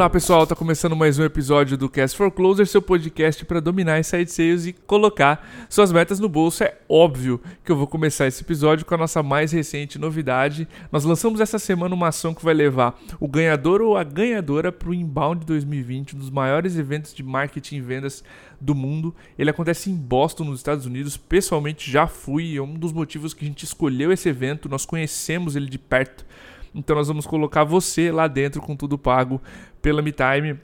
Olá pessoal, tá começando mais um episódio do Cast for Closer, seu podcast para dominar inside sales e colocar suas metas no bolso. É óbvio que eu vou começar esse episódio com a nossa mais recente novidade. Nós lançamos essa semana uma ação que vai levar o ganhador ou a ganhadora para o Inbound 2020, um dos maiores eventos de marketing e vendas do mundo. Ele acontece em Boston, nos Estados Unidos. Pessoalmente já fui, é um dos motivos que a gente escolheu esse evento. Nós conhecemos ele de perto então nós vamos colocar você lá dentro com tudo pago pela MeTime.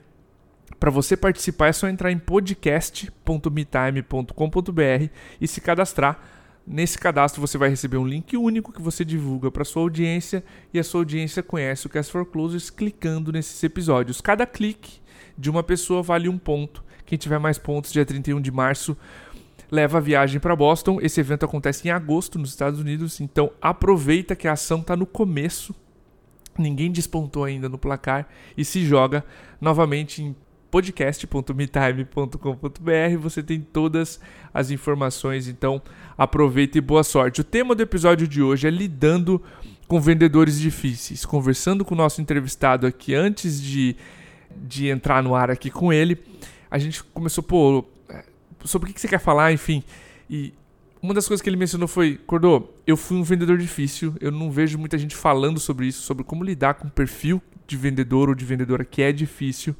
Para você participar é só entrar em podcast.metime.com.br e se cadastrar. Nesse cadastro você vai receber um link único que você divulga para sua audiência e a sua audiência conhece o Cast for Closers clicando nesses episódios. Cada clique de uma pessoa vale um ponto. Quem tiver mais pontos, dia 31 de março, leva a viagem para Boston. Esse evento acontece em agosto nos Estados Unidos, então aproveita que a ação está no começo Ninguém despontou ainda no placar e se joga novamente em podcast.metime.com.br. Você tem todas as informações, então aproveita e boa sorte. O tema do episódio de hoje é lidando com vendedores difíceis. Conversando com o nosso entrevistado aqui antes de, de entrar no ar aqui com ele, a gente começou, pô, sobre o que você quer falar, enfim. E uma das coisas que ele mencionou foi: Cordô, eu fui um vendedor difícil, eu não vejo muita gente falando sobre isso, sobre como lidar com o perfil de vendedor ou de vendedora que é difícil.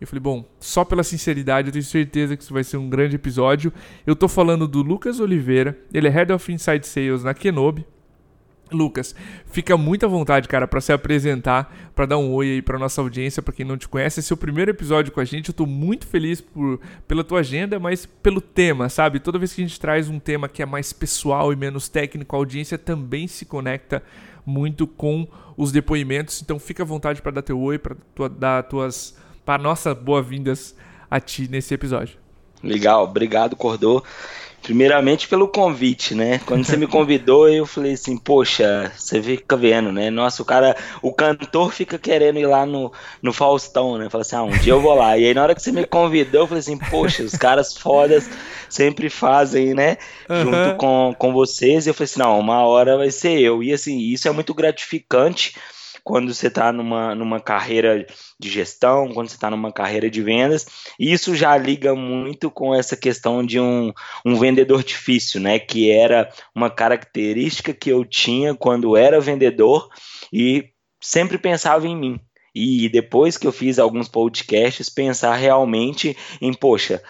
Eu falei, bom, só pela sinceridade, eu tenho certeza que isso vai ser um grande episódio. Eu tô falando do Lucas Oliveira, ele é Head of Inside Sales na Kenobi. Lucas, fica muito à vontade, cara, para se apresentar, para dar um oi aí para nossa audiência, para quem não te conhece. Esse é o primeiro episódio com a gente. Eu tô muito feliz por, pela tua agenda, mas pelo tema, sabe? Toda vez que a gente traz um tema que é mais pessoal e menos técnico, a audiência também se conecta muito com os depoimentos. Então fica à vontade para dar teu oi, para tua, dar tuas para nossa boas-vindas a ti nesse episódio. Legal, obrigado, Cordô. Primeiramente pelo convite, né? Quando você me convidou, eu falei assim, poxa, você fica vendo, né? Nossa, o cara, o cantor fica querendo ir lá no, no Faustão, né? Fala assim, ah, um dia eu vou lá. E aí na hora que você me convidou, eu falei assim, poxa, os caras fodas sempre fazem, né? Uhum. Junto com, com vocês. E eu falei assim, não, uma hora vai ser eu. E assim, isso é muito gratificante quando você está numa, numa carreira de gestão, quando você está numa carreira de vendas. Isso já liga muito com essa questão de um, um vendedor difícil, né? Que era uma característica que eu tinha quando era vendedor e sempre pensava em mim. E depois que eu fiz alguns podcasts, pensar realmente em, poxa,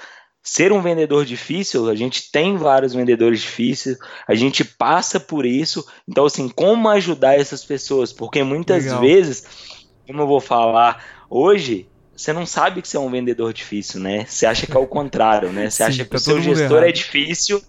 ser um vendedor difícil, a gente tem vários vendedores difíceis, a gente passa por isso. Então, assim, como ajudar essas pessoas? Porque muitas Legal. vezes, como eu vou falar hoje, você não sabe que você é um vendedor difícil, né? Você acha que é o contrário, né? Você Sim, acha que tá o seu gestor errado. é difícil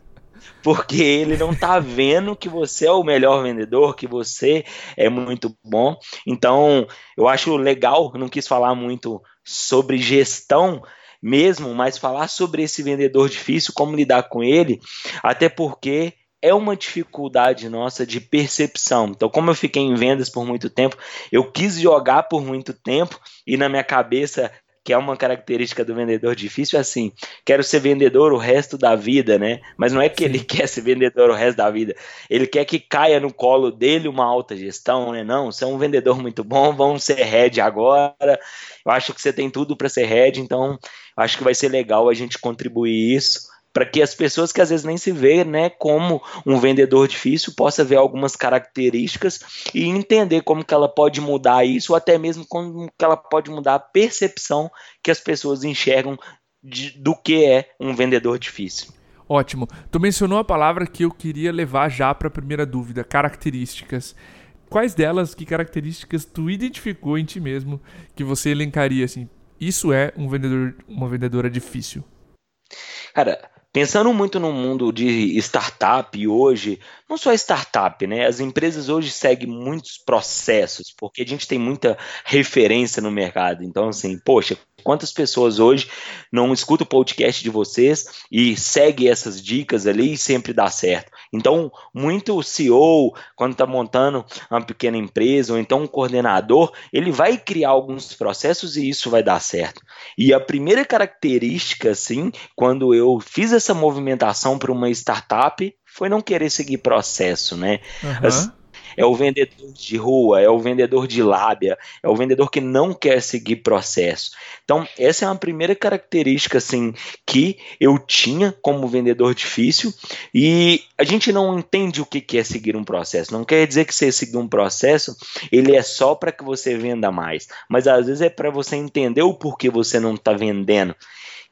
porque ele não tá vendo que você é o melhor vendedor, que você é muito bom. Então, eu acho legal, não quis falar muito sobre gestão, mesmo, mas falar sobre esse vendedor difícil, como lidar com ele, até porque é uma dificuldade nossa de percepção. Então, como eu fiquei em vendas por muito tempo, eu quis jogar por muito tempo e na minha cabeça que é uma característica do vendedor difícil, é assim, quero ser vendedor o resto da vida, né? Mas não é que ele quer ser vendedor o resto da vida, ele quer que caia no colo dele uma alta gestão, né? Não, você é um vendedor muito bom, vamos ser head agora. Eu acho que você tem tudo para ser head, então acho que vai ser legal a gente contribuir isso para que as pessoas que às vezes nem se vê, né, como um vendedor difícil, possa ver algumas características e entender como que ela pode mudar isso, ou até mesmo como que ela pode mudar a percepção que as pessoas enxergam de, do que é um vendedor difícil. Ótimo. Tu mencionou a palavra que eu queria levar já para a primeira dúvida, características. Quais delas, que características tu identificou em ti mesmo que você elencaria assim? Isso é um vendedor, uma vendedora difícil. Cara, Pensando muito no mundo de startup hoje, não só startup, né? As empresas hoje seguem muitos processos, porque a gente tem muita referência no mercado. Então, assim, poxa, quantas pessoas hoje não escutam o podcast de vocês e segue essas dicas ali e sempre dá certo? Então, muito CEO, quando está montando uma pequena empresa, ou então um coordenador, ele vai criar alguns processos e isso vai dar certo. E a primeira característica, assim, quando eu fiz essa movimentação para uma startup foi não querer seguir processo, né? Uhum. As, é o vendedor de rua, é o vendedor de lábia, é o vendedor que não quer seguir processo. Então, essa é uma primeira característica assim que eu tinha como vendedor difícil e a gente não entende o que é seguir um processo. Não quer dizer que você seguir um processo, ele é só para que você venda mais, mas às vezes é para você entender o porquê você não está vendendo.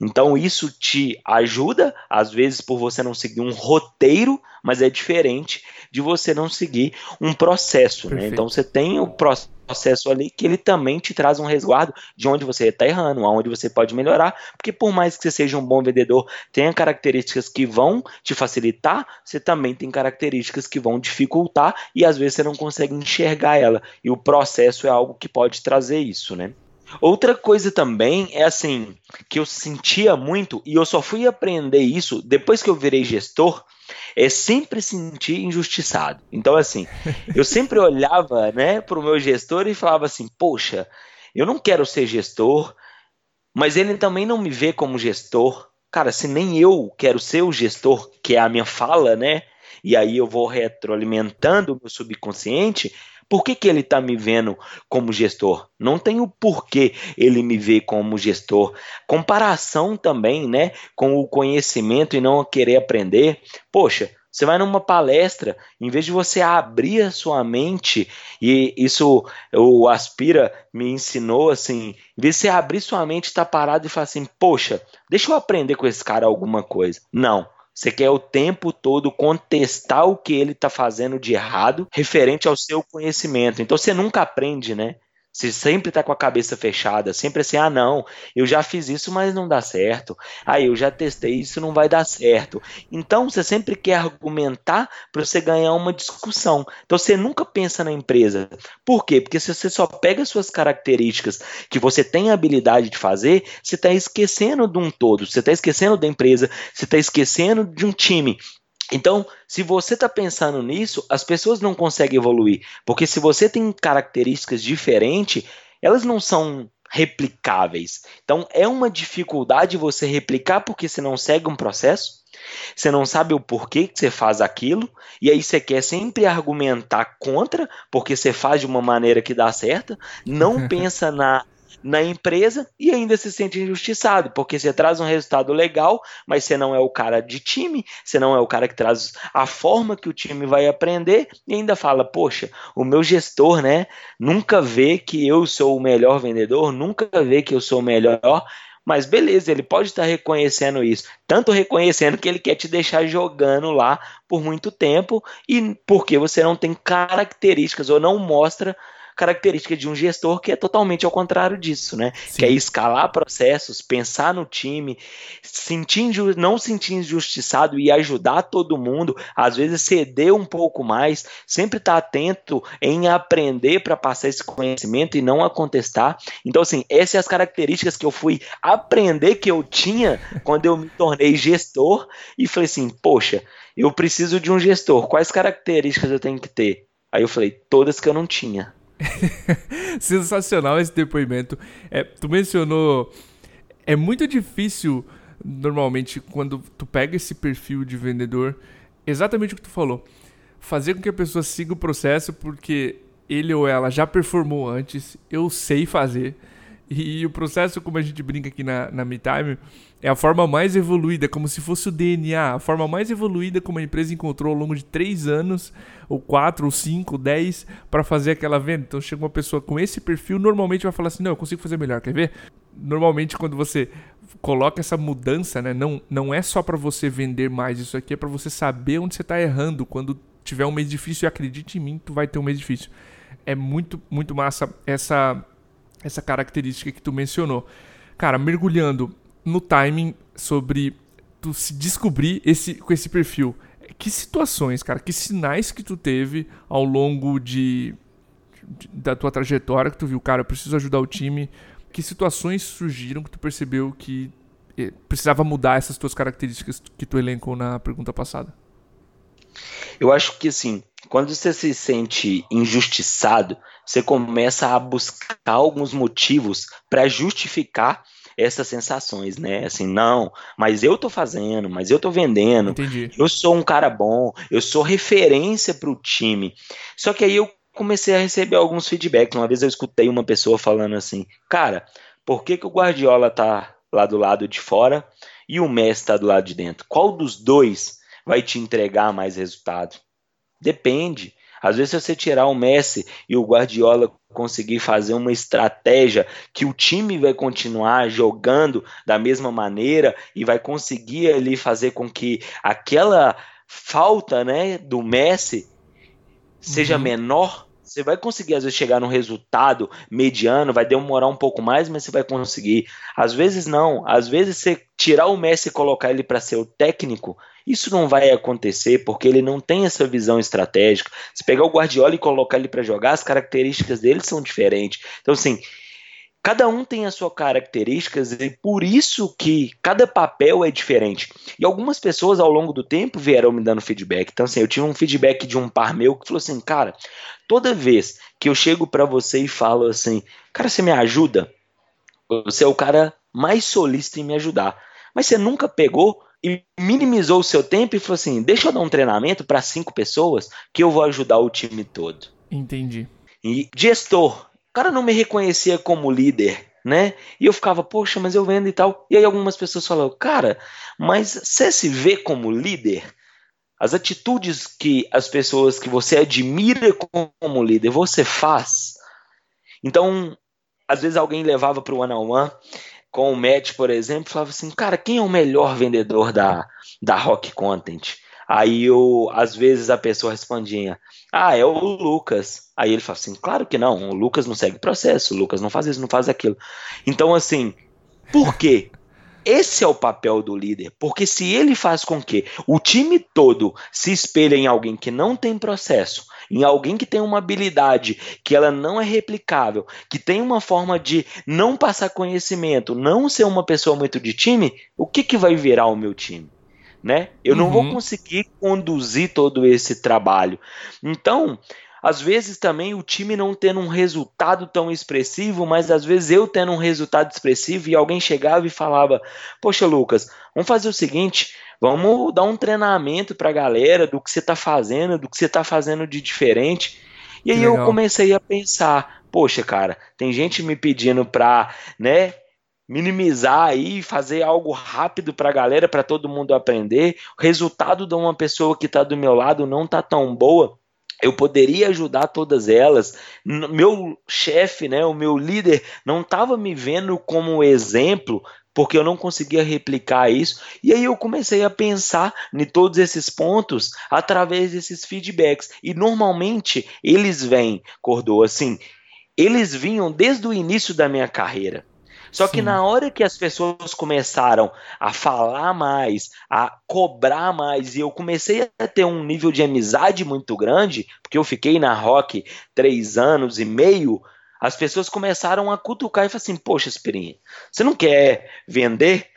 Então isso te ajuda, às vezes por você não seguir um roteiro, mas é diferente de você não seguir um processo. Né? Então você tem o processo ali que ele também te traz um resguardo de onde você está errando, aonde você pode melhorar, porque por mais que você seja um bom vendedor, tenha características que vão te facilitar, você também tem características que vão dificultar e às vezes você não consegue enxergar ela. E o processo é algo que pode trazer isso, né? Outra coisa também é assim, que eu sentia muito, e eu só fui aprender isso depois que eu virei gestor, é sempre sentir injustiçado. Então, assim, eu sempre olhava né, para o meu gestor e falava assim: poxa, eu não quero ser gestor, mas ele também não me vê como gestor. Cara, se nem eu quero ser o gestor, que é a minha fala, né? E aí eu vou retroalimentando o meu subconsciente, por que, que ele está me vendo como gestor? Não tem o porquê ele me ver como gestor. Comparação também, né, com o conhecimento e não querer aprender. Poxa, você vai numa palestra, em vez de você abrir a sua mente, e isso o Aspira me ensinou assim, em vez de você abrir sua mente, estar tá parado e falar assim, poxa, deixa eu aprender com esse cara alguma coisa. Não. Você quer o tempo todo contestar o que ele está fazendo de errado referente ao seu conhecimento. Então você nunca aprende, né? Você sempre está com a cabeça fechada, sempre assim, ah não, eu já fiz isso, mas não dá certo. Ah, eu já testei isso, não vai dar certo. Então você sempre quer argumentar para você ganhar uma discussão. Então você nunca pensa na empresa. Por quê? Porque se você só pega suas características que você tem habilidade de fazer, você está esquecendo de um todo, você está esquecendo da empresa, você está esquecendo de um time. Então, se você está pensando nisso, as pessoas não conseguem evoluir. Porque se você tem características diferentes, elas não são replicáveis. Então, é uma dificuldade você replicar porque você não segue um processo, você não sabe o porquê que você faz aquilo, e aí você quer sempre argumentar contra, porque você faz de uma maneira que dá certo, não pensa na na empresa e ainda se sente injustiçado, porque você traz um resultado legal, mas você não é o cara de time, você não é o cara que traz a forma que o time vai aprender e ainda fala: "Poxa, o meu gestor, né, nunca vê que eu sou o melhor vendedor, nunca vê que eu sou o melhor". Mas beleza, ele pode estar reconhecendo isso, tanto reconhecendo que ele quer te deixar jogando lá por muito tempo e porque você não tem características ou não mostra característica de um gestor que é totalmente ao contrário disso, né? Sim. Que é escalar processos, pensar no time, sentir não sentir injustiçado e ajudar todo mundo, às vezes ceder um pouco mais, sempre estar tá atento em aprender para passar esse conhecimento e não a contestar. Então, assim, essas são as características que eu fui aprender que eu tinha quando eu me tornei gestor e falei assim, poxa, eu preciso de um gestor, quais características eu tenho que ter? Aí eu falei, todas que eu não tinha. Sensacional esse depoimento. É, tu mencionou. É muito difícil, normalmente, quando tu pega esse perfil de vendedor, exatamente o que tu falou. Fazer com que a pessoa siga o processo porque ele ou ela já performou antes, eu sei fazer. E o processo, como a gente brinca aqui na, na MeTime, é a forma mais evoluída, como se fosse o DNA, a forma mais evoluída como a empresa encontrou ao longo de três anos, ou quatro, ou cinco, dez, para fazer aquela venda. Então chega uma pessoa com esse perfil, normalmente vai falar assim: não, eu consigo fazer melhor, quer ver? Normalmente, quando você coloca essa mudança, né, não, não é só para você vender mais, isso aqui é para você saber onde você está errando. Quando tiver um mês difícil, acredite em mim, tu vai ter um mês difícil. É muito, muito massa essa essa característica que tu mencionou. Cara, mergulhando no timing sobre tu se descobrir esse, com esse perfil. Que situações, cara, que sinais que tu teve ao longo de, de, da tua trajetória que tu viu, cara, eu preciso ajudar o time. Que situações surgiram que tu percebeu que eh, precisava mudar essas tuas características que tu elencou na pergunta passada? Eu acho que assim, quando você se sente injustiçado, você começa a buscar alguns motivos para justificar essas sensações, né? Assim, não, mas eu tô fazendo, mas eu tô vendendo, Entendi. eu sou um cara bom, eu sou referência para o time. Só que aí eu comecei a receber alguns feedbacks. Uma vez eu escutei uma pessoa falando assim, cara, por que, que o Guardiola tá lá do lado de fora e o Messi tá do lado de dentro? Qual dos dois vai te entregar mais resultado? Depende. Às vezes, se você tirar o Messi e o Guardiola conseguir fazer uma estratégia que o time vai continuar jogando da mesma maneira e vai conseguir ali fazer com que aquela falta né, do Messi seja uhum. menor, você vai conseguir às vezes chegar num resultado mediano, vai demorar um pouco mais, mas você vai conseguir. Às vezes não, às vezes você tirar o Messi e colocar ele para ser o técnico, isso não vai acontecer porque ele não tem essa visão estratégica. Se pegar o Guardiola e colocar ele para jogar, as características dele são diferentes. Então, assim, cada um tem as suas características e por isso que cada papel é diferente. E algumas pessoas ao longo do tempo vieram me dando feedback. Então, assim, eu tive um feedback de um par meu que falou assim: cara, toda vez que eu chego para você e falo assim, cara, você me ajuda? Você é o cara mais solista em me ajudar. Mas você nunca pegou e minimizou o seu tempo e falou assim: deixa eu dar um treinamento para cinco pessoas que eu vou ajudar o time todo. Entendi. E gestor, o cara não me reconhecia como líder, né? E eu ficava, poxa, mas eu vendo e tal. E aí algumas pessoas falaram, cara, mas você se vê como líder? As atitudes que as pessoas que você admira como líder, você faz. Então, às vezes alguém levava para o one on one com o Matt, por exemplo, falava assim, cara, quem é o melhor vendedor da, da Rock Content? Aí eu, às vezes a pessoa respondia, ah, é o Lucas. Aí ele fala assim, claro que não, o Lucas não segue processo, o Lucas não faz isso, não faz aquilo. Então, assim, por quê? Esse é o papel do líder, porque se ele faz com que o time todo se espelhe em alguém que não tem processo, em alguém que tem uma habilidade que ela não é replicável, que tem uma forma de não passar conhecimento, não ser uma pessoa muito de time, o que, que vai virar o meu time? Né? Eu uhum. não vou uhum. conseguir conduzir todo esse trabalho. Então, às vezes também o time não tendo um resultado tão expressivo, mas às vezes eu tendo um resultado expressivo e alguém chegava e falava: Poxa, Lucas, vamos fazer o seguinte, Vamos dar um treinamento para a galera do que você está fazendo, do que você está fazendo de diferente. E aí eu comecei a pensar, poxa, cara, tem gente me pedindo para, né, minimizar aí, fazer algo rápido para a galera, para todo mundo aprender. O resultado de uma pessoa que está do meu lado não tá tão boa. Eu poderia ajudar todas elas. Meu chefe, né, o meu líder, não estava me vendo como exemplo porque eu não conseguia replicar isso. E aí eu comecei a pensar em todos esses pontos através desses feedbacks. E normalmente eles vêm, Cordô, assim, eles vinham desde o início da minha carreira. Só Sim. que na hora que as pessoas começaram a falar mais, a cobrar mais, e eu comecei a ter um nível de amizade muito grande, porque eu fiquei na Rock três anos e meio, as pessoas começaram a cutucar e falar assim: Poxa, Esperinha, você não quer vender?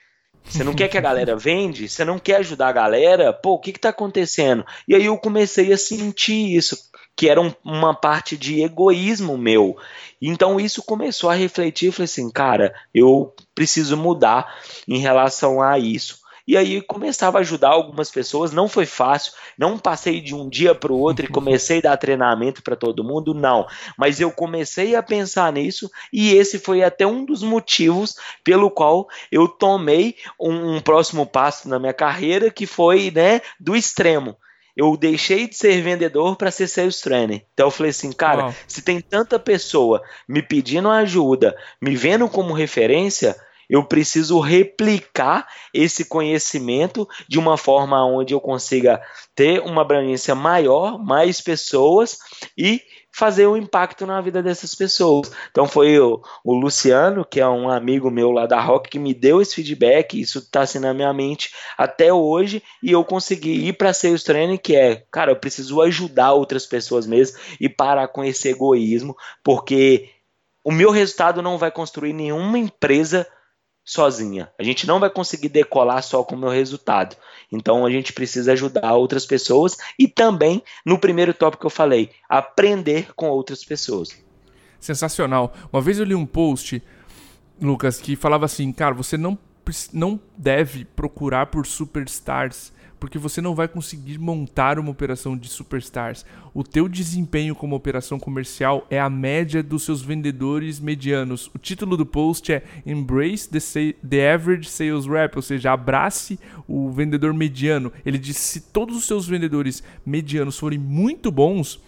Você não quer que a galera vende? Você não quer ajudar a galera? Pô, o que está acontecendo? E aí eu comecei a sentir isso, que era um, uma parte de egoísmo meu. Então isso começou a refletir. Falei assim, cara, eu preciso mudar em relação a isso. E aí começava a ajudar algumas pessoas. Não foi fácil, não passei de um dia para o outro e comecei a dar treinamento para todo mundo, não. Mas eu comecei a pensar nisso e esse foi até um dos motivos pelo qual eu tomei um, um próximo passo na minha carreira, que foi né, do extremo eu deixei de ser vendedor para ser sales trainer. Então eu falei assim, cara, se tem tanta pessoa me pedindo ajuda, me vendo como referência, eu preciso replicar esse conhecimento de uma forma onde eu consiga ter uma abrangência maior, mais pessoas e fazer um impacto na vida dessas pessoas. Então foi o, o Luciano, que é um amigo meu lá da Rock, que me deu esse feedback, isso está assim na minha mente até hoje, e eu consegui ir para Sales Training, que é, cara, eu preciso ajudar outras pessoas mesmo e parar com esse egoísmo, porque o meu resultado não vai construir nenhuma empresa sozinha. A gente não vai conseguir decolar só com o meu resultado. Então a gente precisa ajudar outras pessoas e também, no primeiro tópico que eu falei, aprender com outras pessoas. Sensacional. Uma vez eu li um post Lucas, que falava assim, cara, você não, não deve procurar por superstars porque você não vai conseguir montar uma operação de superstars. O teu desempenho como operação comercial é a média dos seus vendedores medianos. O título do post é Embrace the, the Average Sales Rep, ou seja, abrace o vendedor mediano. Ele diz se todos os seus vendedores medianos forem muito bons,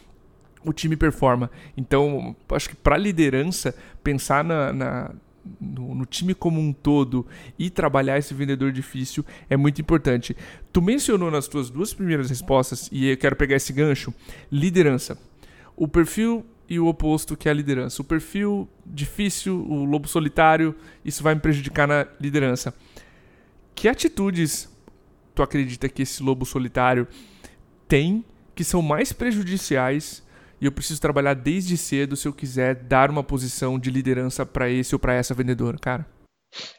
o time performa. Então, acho que para liderança, pensar na, na no, no, time como um todo e trabalhar esse vendedor difícil é muito importante. Tu mencionou nas tuas duas primeiras respostas, e eu quero pegar esse gancho, liderança. O perfil e o oposto que é a liderança. O perfil difícil, o lobo solitário, isso vai me prejudicar na liderança. Que atitudes tu acredita que esse lobo solitário tem que são mais prejudiciais e eu preciso trabalhar desde cedo se eu quiser dar uma posição de liderança para esse ou para essa vendedora, cara.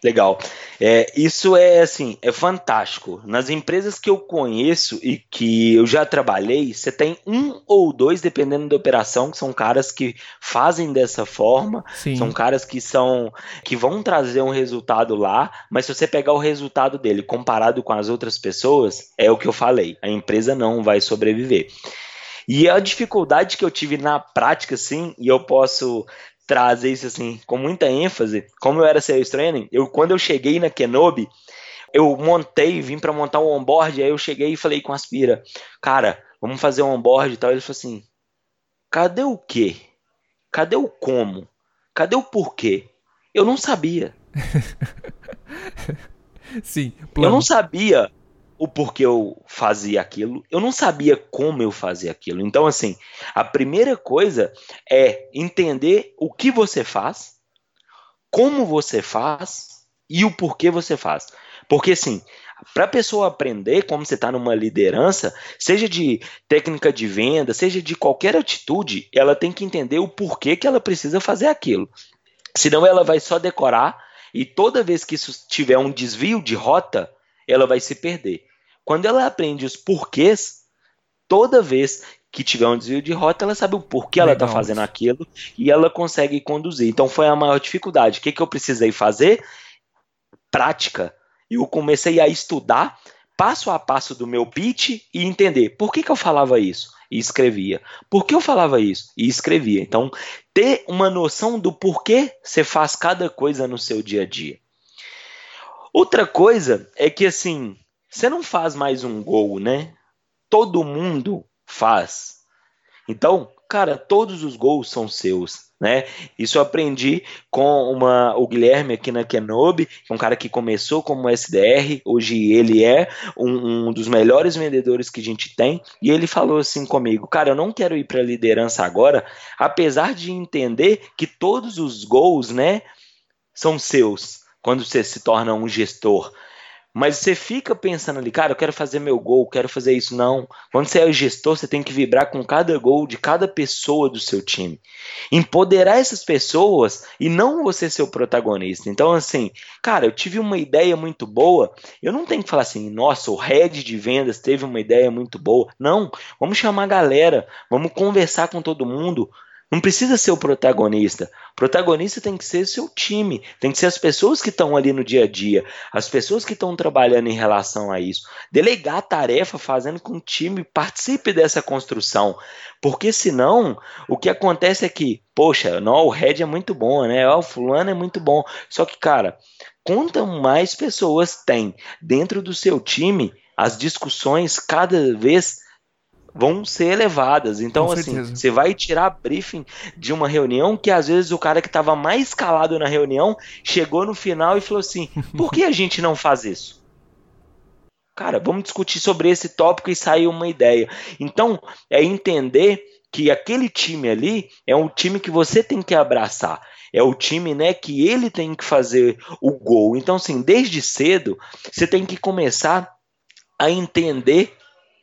Legal. É, isso é assim, é fantástico. Nas empresas que eu conheço e que eu já trabalhei, você tem um ou dois, dependendo da operação, que são caras que fazem dessa forma, Sim. são caras que são que vão trazer um resultado lá, mas se você pegar o resultado dele comparado com as outras pessoas, é o que eu falei, a empresa não vai sobreviver. E a dificuldade que eu tive na prática, assim, e eu posso trazer isso assim com muita ênfase, como eu era sales training, eu quando eu cheguei na Kenobi, eu montei, vim para montar um onboard, aí eu cheguei e falei com a Aspira, cara, vamos fazer um onboard e tal. Ele falou assim: cadê o quê? Cadê o como? Cadê o porquê? Eu não sabia. Sim, plano. eu não sabia o porquê eu fazia aquilo, eu não sabia como eu fazia aquilo. Então, assim, a primeira coisa é entender o que você faz, como você faz e o porquê você faz. Porque, assim, para a pessoa aprender como você está numa liderança, seja de técnica de venda, seja de qualquer atitude, ela tem que entender o porquê que ela precisa fazer aquilo. Senão ela vai só decorar e toda vez que isso tiver um desvio de rota, ela vai se perder. Quando ela aprende os porquês, toda vez que tiver um desvio de rota, ela sabe o porquê ela está fazendo aquilo e ela consegue conduzir. Então foi a maior dificuldade. O que, que eu precisei fazer? Prática. Eu comecei a estudar passo a passo do meu pitch e entender por que, que eu falava isso e escrevia. Por que eu falava isso e escrevia. Então, ter uma noção do porquê você faz cada coisa no seu dia a dia. Outra coisa é que, assim, você não faz mais um gol, né? Todo mundo faz. Então, cara, todos os gols são seus, né? Isso eu aprendi com uma, o Guilherme aqui na Kenobi, que é um cara que começou como SDR, hoje ele é um, um, dos melhores vendedores que a gente tem, e ele falou assim comigo, cara, eu não quero ir para liderança agora, apesar de entender que todos os gols, né, são seus quando você se torna um gestor. Mas você fica pensando ali, cara, eu quero fazer meu gol, quero fazer isso. Não. Quando você é o gestor, você tem que vibrar com cada gol de cada pessoa do seu time. Empoderar essas pessoas e não você ser o protagonista. Então, assim, cara, eu tive uma ideia muito boa. Eu não tenho que falar assim, nossa, o head de vendas teve uma ideia muito boa. Não. Vamos chamar a galera, vamos conversar com todo mundo, não precisa ser o protagonista. O protagonista tem que ser seu time, tem que ser as pessoas que estão ali no dia a dia, as pessoas que estão trabalhando em relação a isso. Delegar a tarefa fazendo com que o time participe dessa construção. Porque senão, o que acontece é que, poxa, não, o Red é muito bom, né? O fulano é muito bom. Só que, cara, quanto mais pessoas tem dentro do seu time, as discussões cada vez vão ser elevadas. Então, assim, você vai tirar briefing de uma reunião que às vezes o cara que estava mais calado na reunião chegou no final e falou assim: por que a gente não faz isso? Cara, vamos discutir sobre esse tópico e sair uma ideia. Então, é entender que aquele time ali é um time que você tem que abraçar. É o time, né, que ele tem que fazer o gol. Então, assim, desde cedo, você tem que começar a entender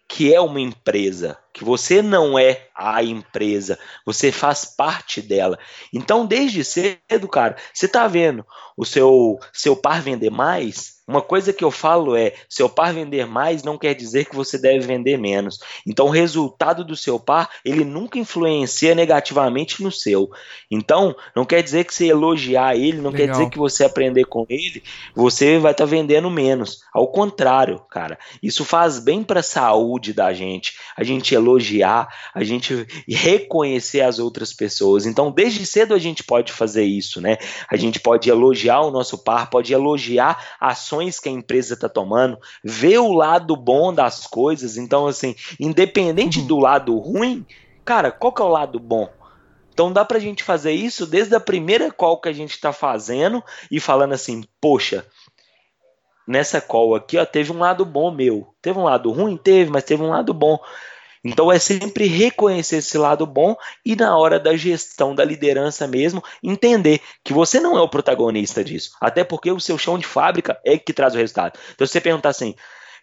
que é uma empresa. Que você não é a empresa, você faz parte dela. Então, desde cedo, cara, você tá vendo o seu seu par vender mais, uma coisa que eu falo é: seu par vender mais não quer dizer que você deve vender menos. Então, o resultado do seu par, ele nunca influencia negativamente no seu. Então, não quer dizer que você elogiar ele, não Legal. quer dizer que você aprender com ele, você vai estar tá vendendo menos. Ao contrário, cara, isso faz bem para a saúde da gente. A gente elogiar, a gente reconhecer as outras pessoas. Então, desde cedo a gente pode fazer isso, né? A gente pode elogiar o nosso par, pode elogiar ações que a empresa está tomando, ver o lado bom das coisas. Então, assim, independente uhum. do lado ruim, cara, qual que é o lado bom? Então dá pra gente fazer isso desde a primeira call que a gente está fazendo e falando assim, poxa, nessa call aqui, ó, teve um lado bom meu. Teve um lado ruim? Teve, mas teve um lado bom. Então é sempre reconhecer esse lado bom e na hora da gestão da liderança mesmo, entender que você não é o protagonista disso. Até porque o seu chão de fábrica é que traz o resultado. Então se você perguntar assim,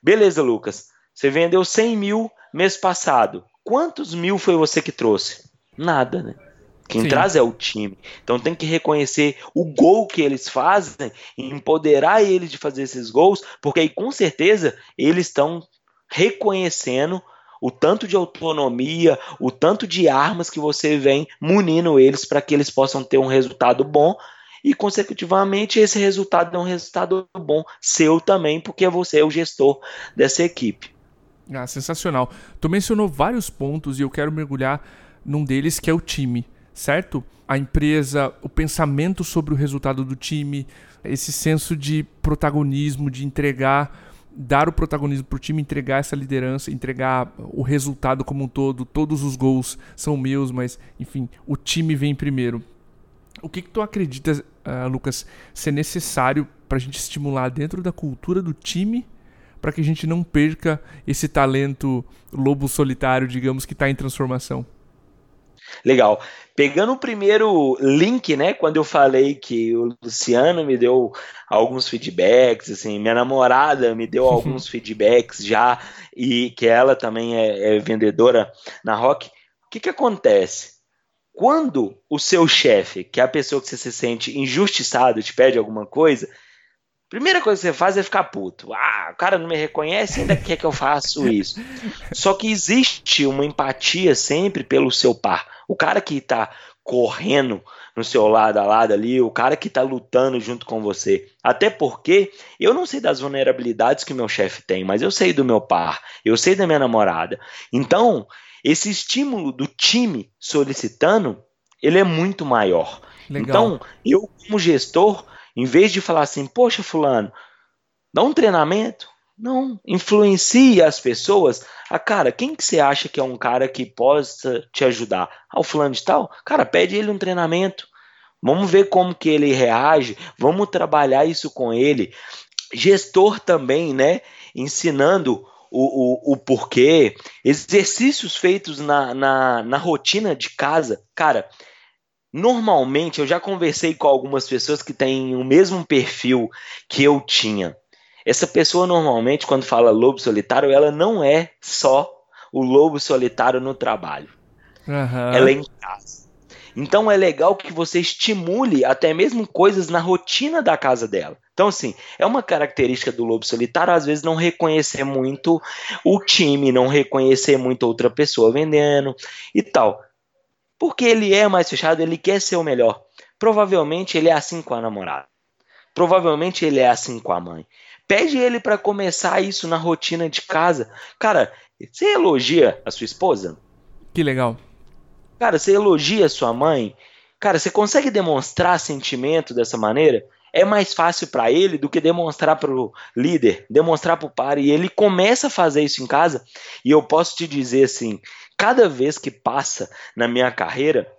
beleza, Lucas, você vendeu 100 mil mês passado. Quantos mil foi você que trouxe? Nada, né? Quem Sim. traz é o time. Então tem que reconhecer o gol que eles fazem e empoderar eles de fazer esses gols, porque aí com certeza eles estão reconhecendo o tanto de autonomia, o tanto de armas que você vem munindo eles para que eles possam ter um resultado bom e, consecutivamente, esse resultado é um resultado bom seu também, porque você é o gestor dessa equipe. Ah, sensacional. Tu mencionou vários pontos e eu quero mergulhar num deles que é o time, certo? A empresa, o pensamento sobre o resultado do time, esse senso de protagonismo, de entregar dar o protagonismo para o time, entregar essa liderança, entregar o resultado como um todo. Todos os gols são meus, mas enfim, o time vem primeiro. O que, que tu acredita, uh, Lucas, ser necessário para a gente estimular dentro da cultura do time para que a gente não perca esse talento lobo solitário, digamos, que está em transformação? Legal. Pegando o primeiro link, né, quando eu falei que o Luciano me deu alguns feedbacks, assim, minha namorada me deu alguns feedbacks já, e que ela também é, é vendedora na Rock, o que, que acontece? Quando o seu chefe, que é a pessoa que você se sente injustiçado, te pede alguma coisa, Primeira coisa que você faz é ficar puto. Ah, o cara não me reconhece, ainda quer que eu faça isso. Só que existe uma empatia sempre pelo seu par. O cara que está correndo no seu lado a lado ali, o cara que está lutando junto com você. Até porque eu não sei das vulnerabilidades que meu chefe tem, mas eu sei do meu par, eu sei da minha namorada. Então, esse estímulo do time solicitando, ele é muito maior. Legal. Então, eu como gestor, em vez de falar assim, poxa, fulano, dá um treinamento. Não, influencia as pessoas. Ah, cara, quem que você acha que é um cara que possa te ajudar? Ah, o fulano de tal? Cara, pede ele um treinamento. Vamos ver como que ele reage, vamos trabalhar isso com ele. Gestor também, né? Ensinando o, o, o porquê. Exercícios feitos na, na, na rotina de casa. Cara, Normalmente, eu já conversei com algumas pessoas que têm o mesmo perfil que eu tinha. Essa pessoa, normalmente, quando fala lobo solitário, ela não é só o lobo solitário no trabalho. Uhum. Ela é em casa. Então é legal que você estimule até mesmo coisas na rotina da casa dela. Então, assim, é uma característica do lobo solitário, às vezes, não reconhecer muito o time, não reconhecer muito outra pessoa vendendo e tal. Porque ele é mais fechado, ele quer ser o melhor. Provavelmente ele é assim com a namorada. Provavelmente ele é assim com a mãe. Pede ele para começar isso na rotina de casa. Cara, você elogia a sua esposa? Que legal. Cara, você elogia a sua mãe? Cara, você consegue demonstrar sentimento dessa maneira? É mais fácil para ele do que demonstrar para o líder, demonstrar para o par. E ele começa a fazer isso em casa. E eu posso te dizer assim: cada vez que passa na minha carreira,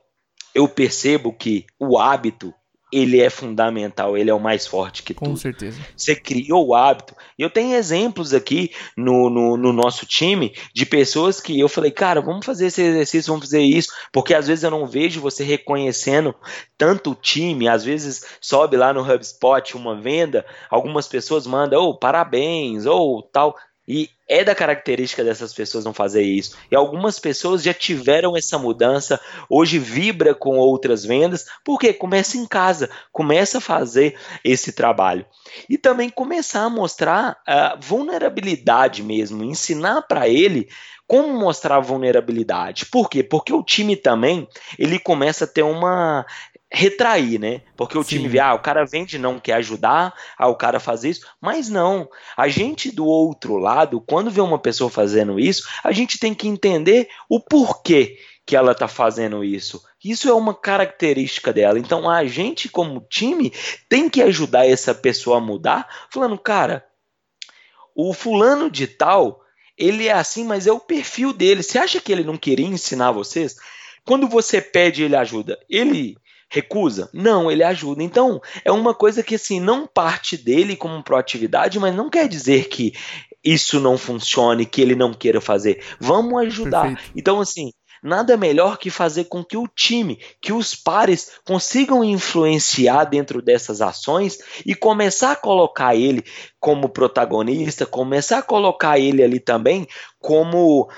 eu percebo que o hábito ele é fundamental, ele é o mais forte que Com tudo. Com certeza. Você criou o hábito. Eu tenho exemplos aqui no, no, no, nosso time de pessoas que eu falei, cara, vamos fazer esse exercício, vamos fazer isso, porque às vezes eu não vejo você reconhecendo tanto o time, às vezes sobe lá no HubSpot uma venda, algumas pessoas mandam, oh, parabéns, ou tal. E é da característica dessas pessoas não fazer isso. E algumas pessoas já tiveram essa mudança, hoje vibra com outras vendas, porque começa em casa, começa a fazer esse trabalho. E também começar a mostrar a vulnerabilidade mesmo, ensinar para ele como mostrar vulnerabilidade. Por quê? Porque o time também, ele começa a ter uma retrair, né? Porque o Sim. time vê, ah, o cara vende não quer ajudar, ah, o cara faz isso, mas não. A gente do outro lado, quando vê uma pessoa fazendo isso, a gente tem que entender o porquê que ela está fazendo isso. Isso é uma característica dela. Então a gente, como time, tem que ajudar essa pessoa a mudar, falando, cara, o fulano de tal, ele é assim, mas é o perfil dele. Você acha que ele não queria ensinar vocês? Quando você pede ele ajuda, ele recusa? Não, ele ajuda. Então, é uma coisa que assim não parte dele como proatividade, mas não quer dizer que isso não funcione, que ele não queira fazer. Vamos ajudar. Perfeito. Então, assim, nada melhor que fazer com que o time, que os pares consigam influenciar dentro dessas ações e começar a colocar ele como protagonista, começar a colocar ele ali também como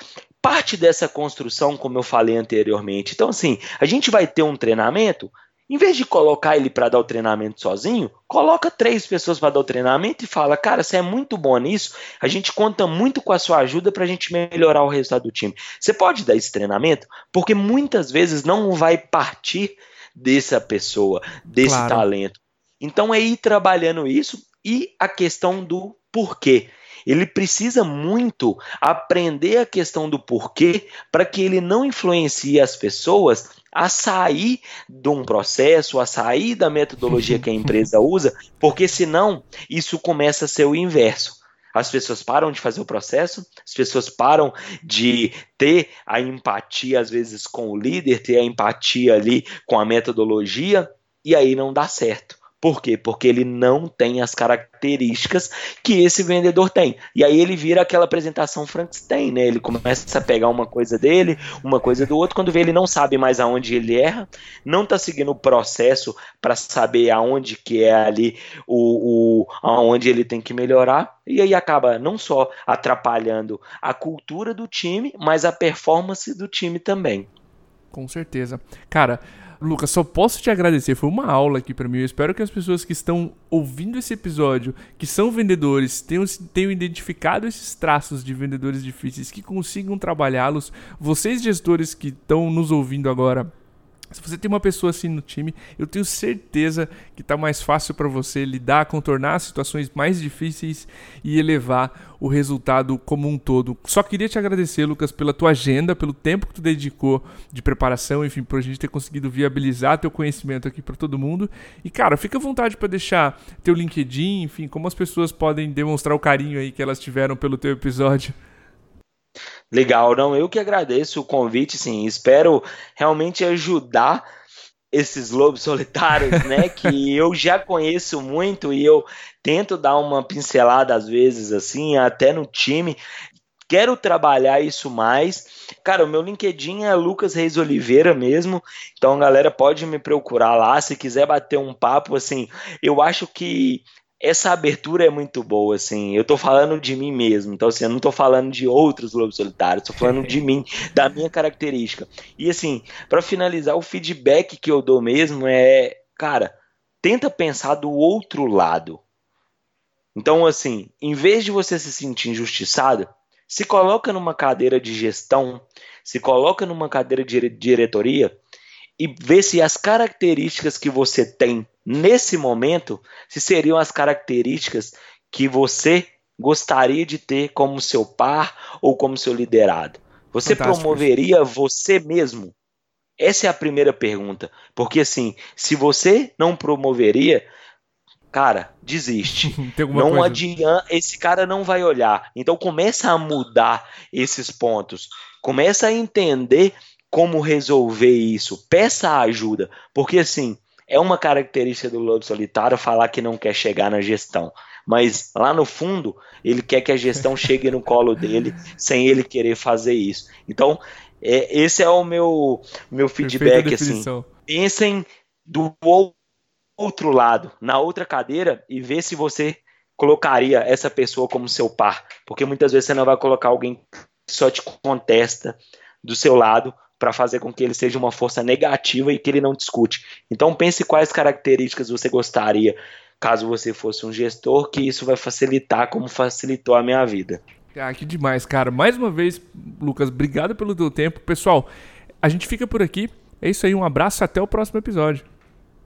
parte dessa construção, como eu falei anteriormente. Então, assim, a gente vai ter um treinamento, em vez de colocar ele para dar o treinamento sozinho, coloca três pessoas para dar o treinamento e fala: Cara, você é muito bom nisso, a gente conta muito com a sua ajuda para a gente melhorar o resultado do time. Você pode dar esse treinamento? Porque muitas vezes não vai partir dessa pessoa, desse claro. talento. Então é ir trabalhando isso e a questão do porquê. Ele precisa muito aprender a questão do porquê para que ele não influencie as pessoas a sair de um processo, a sair da metodologia que a empresa usa, porque senão isso começa a ser o inverso. As pessoas param de fazer o processo, as pessoas param de ter a empatia, às vezes, com o líder, ter a empatia ali com a metodologia, e aí não dá certo. Por quê? Porque ele não tem as características que esse vendedor tem. E aí ele vira aquela apresentação Frankenstein, né? Ele começa a pegar uma coisa dele, uma coisa do outro, quando vê ele não sabe mais aonde ele erra, não está seguindo o processo para saber aonde que é ali o, o aonde ele tem que melhorar, e aí acaba não só atrapalhando a cultura do time, mas a performance do time também. Com certeza. Cara, Lucas, só posso te agradecer. Foi uma aula aqui para mim. Eu espero que as pessoas que estão ouvindo esse episódio, que são vendedores, tenham, tenham identificado esses traços de vendedores difíceis, que consigam trabalhá-los. Vocês, gestores que estão nos ouvindo agora, se você tem uma pessoa assim no time, eu tenho certeza que está mais fácil para você lidar, contornar situações mais difíceis e elevar o resultado como um todo. Só queria te agradecer, Lucas, pela tua agenda, pelo tempo que tu dedicou de preparação, enfim, para a gente ter conseguido viabilizar teu conhecimento aqui para todo mundo. E cara, fica à vontade para deixar teu LinkedIn, enfim, como as pessoas podem demonstrar o carinho aí que elas tiveram pelo teu episódio. Legal, não, eu que agradeço o convite, sim, espero realmente ajudar esses lobos solitários, né, que eu já conheço muito e eu tento dar uma pincelada às vezes assim, até no time. Quero trabalhar isso mais. Cara, o meu LinkedIn é Lucas Reis Oliveira mesmo. Então, galera pode me procurar lá se quiser bater um papo assim. Eu acho que essa abertura é muito boa, assim. Eu tô falando de mim mesmo, então assim, eu não tô falando de outros lobos solitários, tô falando de mim, da minha característica. E assim, para finalizar, o feedback que eu dou mesmo é, cara, tenta pensar do outro lado. Então, assim, em vez de você se sentir injustiçado, se coloca numa cadeira de gestão, se coloca numa cadeira de diretoria e vê se as características que você tem nesse momento, se seriam as características que você gostaria de ter como seu par ou como seu liderado. Você Fantástico. promoveria você mesmo? Essa é a primeira pergunta. Porque assim, se você não promoveria, cara, desiste. não coisa. adianta, esse cara não vai olhar. Então começa a mudar esses pontos. Começa a entender como resolver isso. Peça ajuda, porque assim, é uma característica do lobo solitário falar que não quer chegar na gestão. Mas lá no fundo, ele quer que a gestão chegue no colo dele sem ele querer fazer isso. Então, é, esse é o meu, meu feedback. Assim. Pensem do outro lado, na outra cadeira, e vê se você colocaria essa pessoa como seu par? Porque muitas vezes você não vai colocar alguém que só te contesta do seu lado para fazer com que ele seja uma força negativa e que ele não discute. Então pense quais características você gostaria caso você fosse um gestor, que isso vai facilitar como facilitou a minha vida. Ah, que demais, cara. Mais uma vez, Lucas, obrigado pelo teu tempo. Pessoal, a gente fica por aqui. É isso aí, um abraço até o próximo episódio.